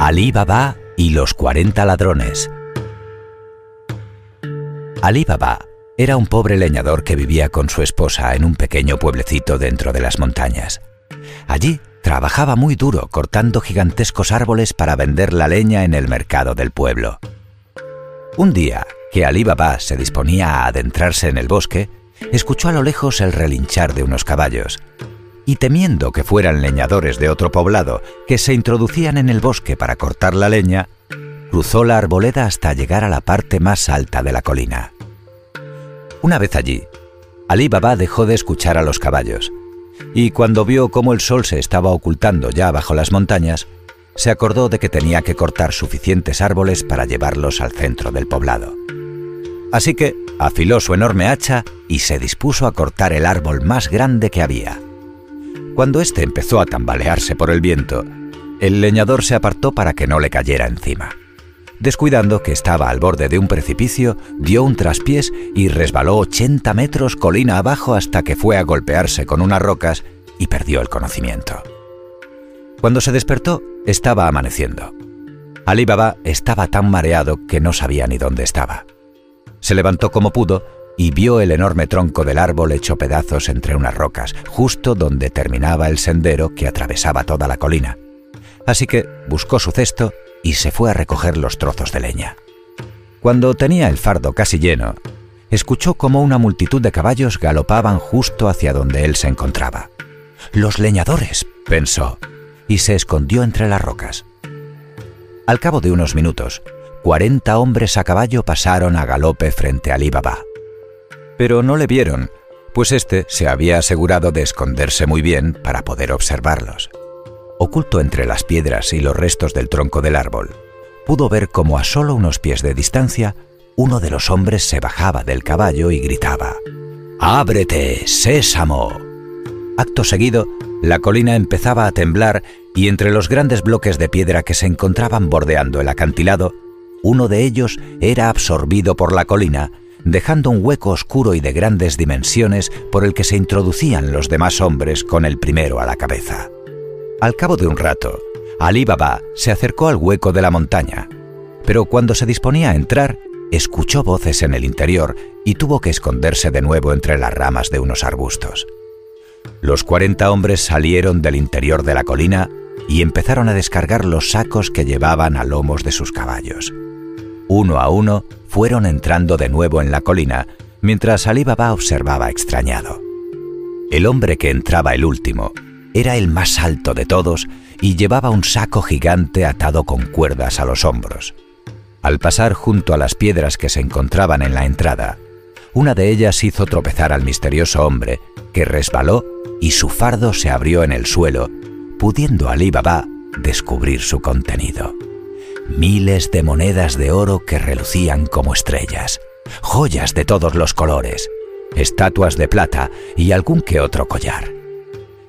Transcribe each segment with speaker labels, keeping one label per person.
Speaker 1: Alí Baba y los 40 ladrones. Alí Baba era un pobre leñador que vivía con su esposa en un pequeño pueblecito dentro de las montañas. Allí trabajaba muy duro cortando gigantescos árboles para vender la leña en el mercado del pueblo. Un día que Alí Baba se disponía a adentrarse en el bosque, escuchó a lo lejos el relinchar de unos caballos y temiendo que fueran leñadores de otro poblado que se introducían en el bosque para cortar la leña, cruzó la arboleda hasta llegar a la parte más alta de la colina. Una vez allí, Ali Baba dejó de escuchar a los caballos, y cuando vio cómo el sol se estaba ocultando ya bajo las montañas, se acordó de que tenía que cortar suficientes árboles para llevarlos al centro del poblado. Así que afiló su enorme hacha y se dispuso a cortar el árbol más grande que había. Cuando éste empezó a tambalearse por el viento, el leñador se apartó para que no le cayera encima. Descuidando que estaba al borde de un precipicio, dio un traspiés y resbaló 80 metros colina abajo hasta que fue a golpearse con unas rocas y perdió el conocimiento. Cuando se despertó, estaba amaneciendo. Ali Baba estaba tan mareado que no sabía ni dónde estaba. Se levantó como pudo y vio el enorme tronco del árbol hecho pedazos entre unas rocas, justo donde terminaba el sendero que atravesaba toda la colina. Así que buscó su cesto y se fue a recoger los trozos de leña. Cuando tenía el fardo casi lleno, escuchó como una multitud de caballos galopaban justo hacia donde él se encontraba. Los leñadores, pensó, y se escondió entre las rocas. Al cabo de unos minutos, cuarenta hombres a caballo pasaron a galope frente a Alibaba pero no le vieron, pues éste se había asegurado de esconderse muy bien para poder observarlos. Oculto entre las piedras y los restos del tronco del árbol, pudo ver como a solo unos pies de distancia uno de los hombres se bajaba del caballo y gritaba ¡Ábrete, sésamo! Acto seguido, la colina empezaba a temblar y entre los grandes bloques de piedra que se encontraban bordeando el acantilado, uno de ellos era absorbido por la colina dejando un hueco oscuro y de grandes dimensiones por el que se introducían los demás hombres con el primero a la cabeza. Al cabo de un rato, Ali Baba se acercó al hueco de la montaña, pero cuando se disponía a entrar, escuchó voces en el interior y tuvo que esconderse de nuevo entre las ramas de unos arbustos. Los cuarenta hombres salieron del interior de la colina y empezaron a descargar los sacos que llevaban a lomos de sus caballos. Uno a uno fueron entrando de nuevo en la colina, mientras Ali Baba observaba extrañado. El hombre que entraba el último era el más alto de todos y llevaba un saco gigante atado con cuerdas a los hombros. Al pasar junto a las piedras que se encontraban en la entrada, una de ellas hizo tropezar al misterioso hombre, que resbaló y su fardo se abrió en el suelo, pudiendo Ali Baba descubrir su contenido miles de monedas de oro que relucían como estrellas, joyas de todos los colores, estatuas de plata y algún que otro collar.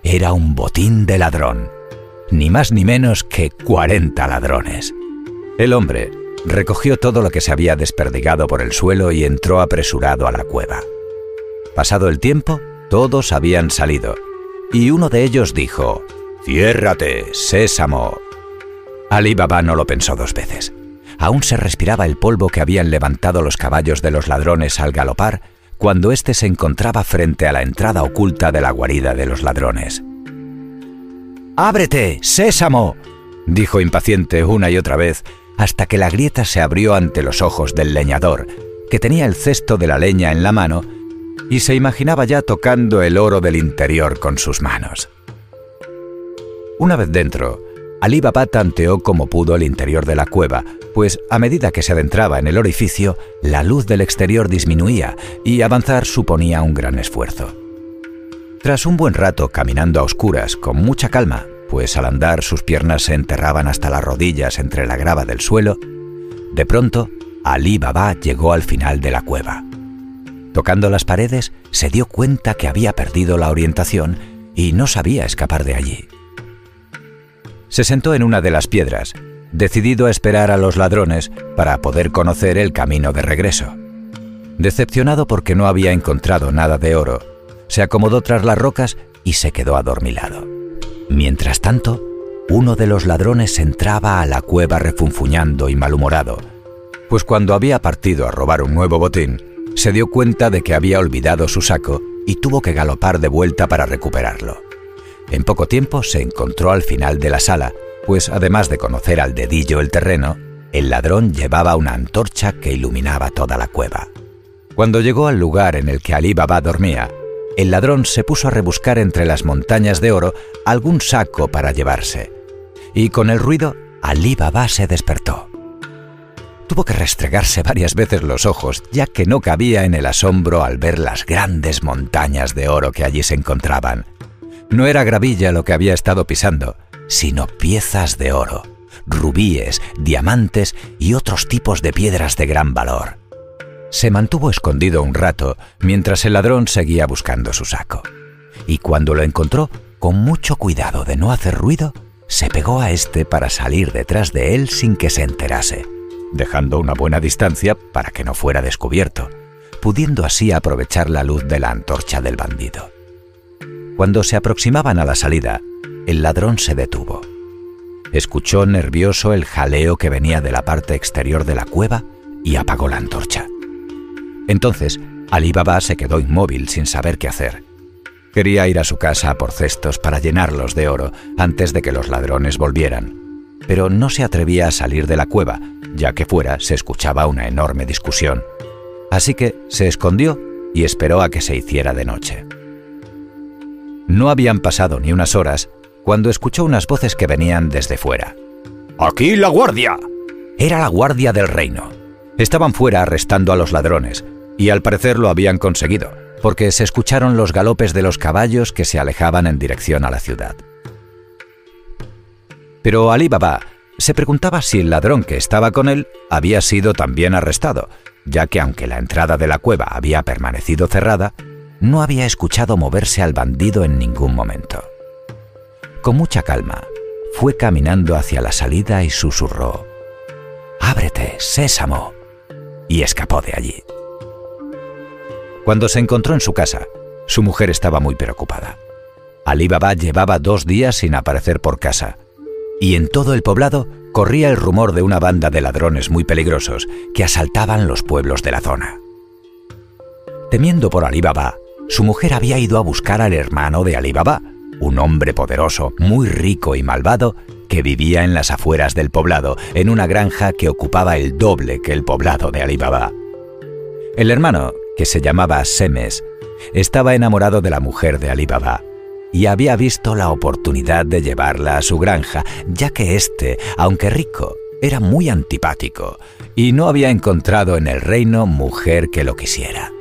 Speaker 1: Era un botín de ladrón, ni más ni menos que 40 ladrones. El hombre recogió todo lo que se había desperdigado por el suelo y entró apresurado a la cueva. Pasado el tiempo, todos habían salido, y uno de ellos dijo, Ciérrate, sésamo, Ali Baba no lo pensó dos veces. Aún se respiraba el polvo que habían levantado los caballos de los ladrones al galopar cuando éste se encontraba frente a la entrada oculta de la guarida de los ladrones. ¡Ábrete, sésamo! dijo impaciente una y otra vez, hasta que la grieta se abrió ante los ojos del leñador, que tenía el cesto de la leña en la mano y se imaginaba ya tocando el oro del interior con sus manos. Una vez dentro, Ali Baba tanteó como pudo el interior de la cueva, pues a medida que se adentraba en el orificio, la luz del exterior disminuía y avanzar suponía un gran esfuerzo. Tras un buen rato caminando a oscuras, con mucha calma, pues al andar sus piernas se enterraban hasta las rodillas entre la grava del suelo, de pronto Ali Baba llegó al final de la cueva. Tocando las paredes, se dio cuenta que había perdido la orientación y no sabía escapar de allí se sentó en una de las piedras, decidido a esperar a los ladrones para poder conocer el camino de regreso. Decepcionado porque no había encontrado nada de oro, se acomodó tras las rocas y se quedó adormilado. Mientras tanto, uno de los ladrones entraba a la cueva refunfuñando y malhumorado, pues cuando había partido a robar un nuevo botín, se dio cuenta de que había olvidado su saco y tuvo que galopar de vuelta para recuperarlo. En poco tiempo se encontró al final de la sala, pues además de conocer al dedillo el terreno, el ladrón llevaba una antorcha que iluminaba toda la cueva. Cuando llegó al lugar en el que Ali Baba dormía, el ladrón se puso a rebuscar entre las montañas de oro algún saco para llevarse. Y con el ruido, Ali Baba se despertó. Tuvo que restregarse varias veces los ojos, ya que no cabía en el asombro al ver las grandes montañas de oro que allí se encontraban. No era gravilla lo que había estado pisando, sino piezas de oro, rubíes, diamantes y otros tipos de piedras de gran valor. Se mantuvo escondido un rato mientras el ladrón seguía buscando su saco. Y cuando lo encontró, con mucho cuidado de no hacer ruido, se pegó a este para salir detrás de él sin que se enterase dejando una buena distancia para que no fuera descubierto, pudiendo así aprovechar la luz de la antorcha del bandido. Cuando se aproximaban a la salida, el ladrón se detuvo. Escuchó nervioso el jaleo que venía de la parte exterior de la cueva y apagó la antorcha. Entonces, Ali Baba se quedó inmóvil sin saber qué hacer. Quería ir a su casa por cestos para llenarlos de oro antes de que los ladrones volvieran, pero no se atrevía a salir de la cueva, ya que fuera se escuchaba una enorme discusión. Así que se escondió y esperó a que se hiciera de noche. No habían pasado ni unas horas cuando escuchó unas voces que venían desde fuera.
Speaker 2: ¡Aquí la guardia!
Speaker 1: Era la guardia del reino. Estaban fuera arrestando a los ladrones, y al parecer lo habían conseguido, porque se escucharon los galopes de los caballos que se alejaban en dirección a la ciudad. Pero Ali Baba se preguntaba si el ladrón que estaba con él había sido también arrestado, ya que aunque la entrada de la cueva había permanecido cerrada, no había escuchado moverse al bandido en ningún momento. Con mucha calma, fue caminando hacia la salida y susurró, Ábrete, sésamo, y escapó de allí. Cuando se encontró en su casa, su mujer estaba muy preocupada. Ali Baba llevaba dos días sin aparecer por casa, y en todo el poblado corría el rumor de una banda de ladrones muy peligrosos que asaltaban los pueblos de la zona. Temiendo por Ali Baba, su mujer había ido a buscar al hermano de Ali Baba, un hombre poderoso, muy rico y malvado, que vivía en las afueras del poblado, en una granja que ocupaba el doble que el poblado de Ali Baba. El hermano, que se llamaba Semes, estaba enamorado de la mujer de Ali Baba y había visto la oportunidad de llevarla a su granja, ya que éste, aunque rico, era muy antipático y no había encontrado en el reino mujer que lo quisiera.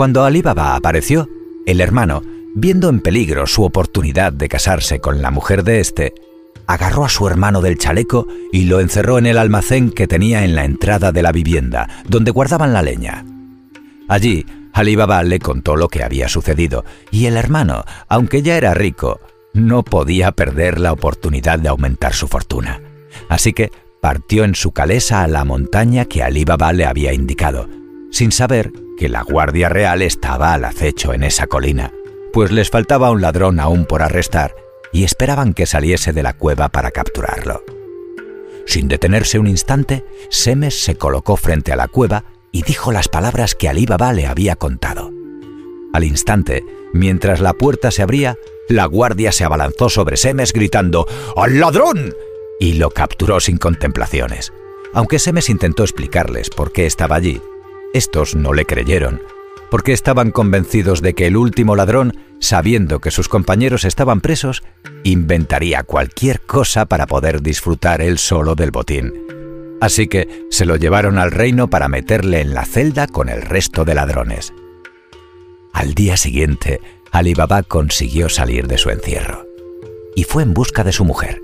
Speaker 1: Cuando Ali Baba apareció, el hermano, viendo en peligro su oportunidad de casarse con la mujer de éste, agarró a su hermano del chaleco y lo encerró en el almacén que tenía en la entrada de la vivienda, donde guardaban la leña. Allí Ali Baba le contó lo que había sucedido y el hermano, aunque ya era rico, no podía perder la oportunidad de aumentar su fortuna. Así que partió en su calesa a la montaña que Ali Baba le había indicado, sin saber que la Guardia Real estaba al acecho en esa colina, pues les faltaba un ladrón aún por arrestar y esperaban que saliese de la cueva para capturarlo. Sin detenerse un instante, Semes se colocó frente a la cueva y dijo las palabras que Ali Baba le había contado. Al instante, mientras la puerta se abría, la guardia se abalanzó sobre Semes gritando ¡Al ladrón! y lo capturó sin contemplaciones. Aunque Semes intentó explicarles por qué estaba allí, estos no le creyeron, porque estaban convencidos de que el último ladrón, sabiendo que sus compañeros estaban presos, inventaría cualquier cosa para poder disfrutar él solo del botín Así que se lo llevaron al reino para meterle en la celda con el resto de ladrones. Al día siguiente, Ali Baba consiguió salir de su encierro y fue en busca de su mujer.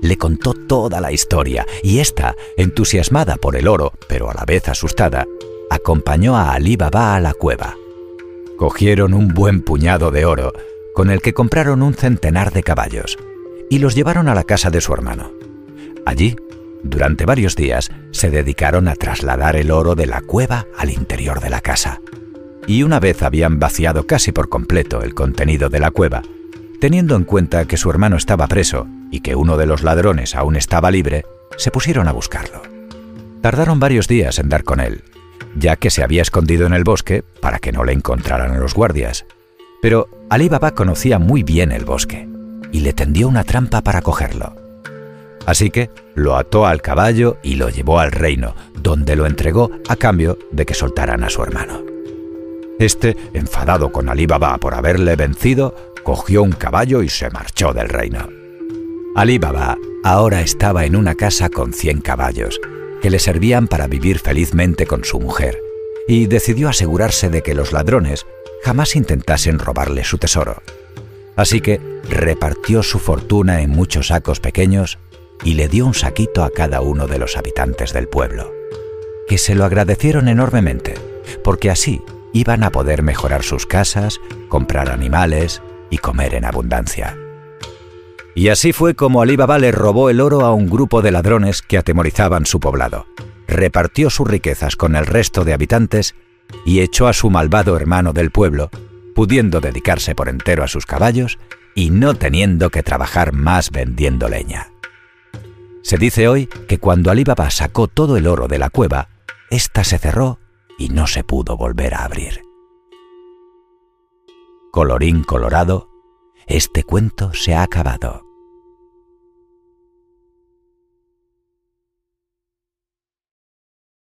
Speaker 1: Le contó toda la historia y ésta, entusiasmada por el oro, pero a la vez asustada, acompañó a Ali Baba a la cueva. Cogieron un buen puñado de oro, con el que compraron un centenar de caballos, y los llevaron a la casa de su hermano. Allí durante varios días se dedicaron a trasladar el oro de la cueva al interior de la casa. Y una vez habían vaciado casi por completo el contenido de la cueva, teniendo en cuenta que su hermano estaba preso, y que uno de los ladrones aún estaba libre, se pusieron a buscarlo. Tardaron varios días en dar con él, ya que se había escondido en el bosque para que no le encontraran los guardias. Pero Ali Baba conocía muy bien el bosque y le tendió una trampa para cogerlo. Así que lo ató al caballo y lo llevó al reino, donde lo entregó a cambio de que soltaran a su hermano. Este, enfadado con Ali Baba por haberle vencido, cogió un caballo y se marchó del reino. Ali Baba ahora estaba en una casa con 100 caballos, que le servían para vivir felizmente con su mujer, y decidió asegurarse de que los ladrones jamás intentasen robarle su tesoro. Así que repartió su fortuna en muchos sacos pequeños y le dio un saquito a cada uno de los habitantes del pueblo, que se lo agradecieron enormemente, porque así iban a poder mejorar sus casas, comprar animales y comer en abundancia. Y así fue como Ali Baba le robó el oro a un grupo de ladrones que atemorizaban su poblado, repartió sus riquezas con el resto de habitantes y echó a su malvado hermano del pueblo, pudiendo dedicarse por entero a sus caballos y no teniendo que trabajar más vendiendo leña. Se dice hoy que cuando Ali Baba sacó todo el oro de la cueva, ésta se cerró y no se pudo volver a abrir. Colorín colorado, este cuento se ha acabado.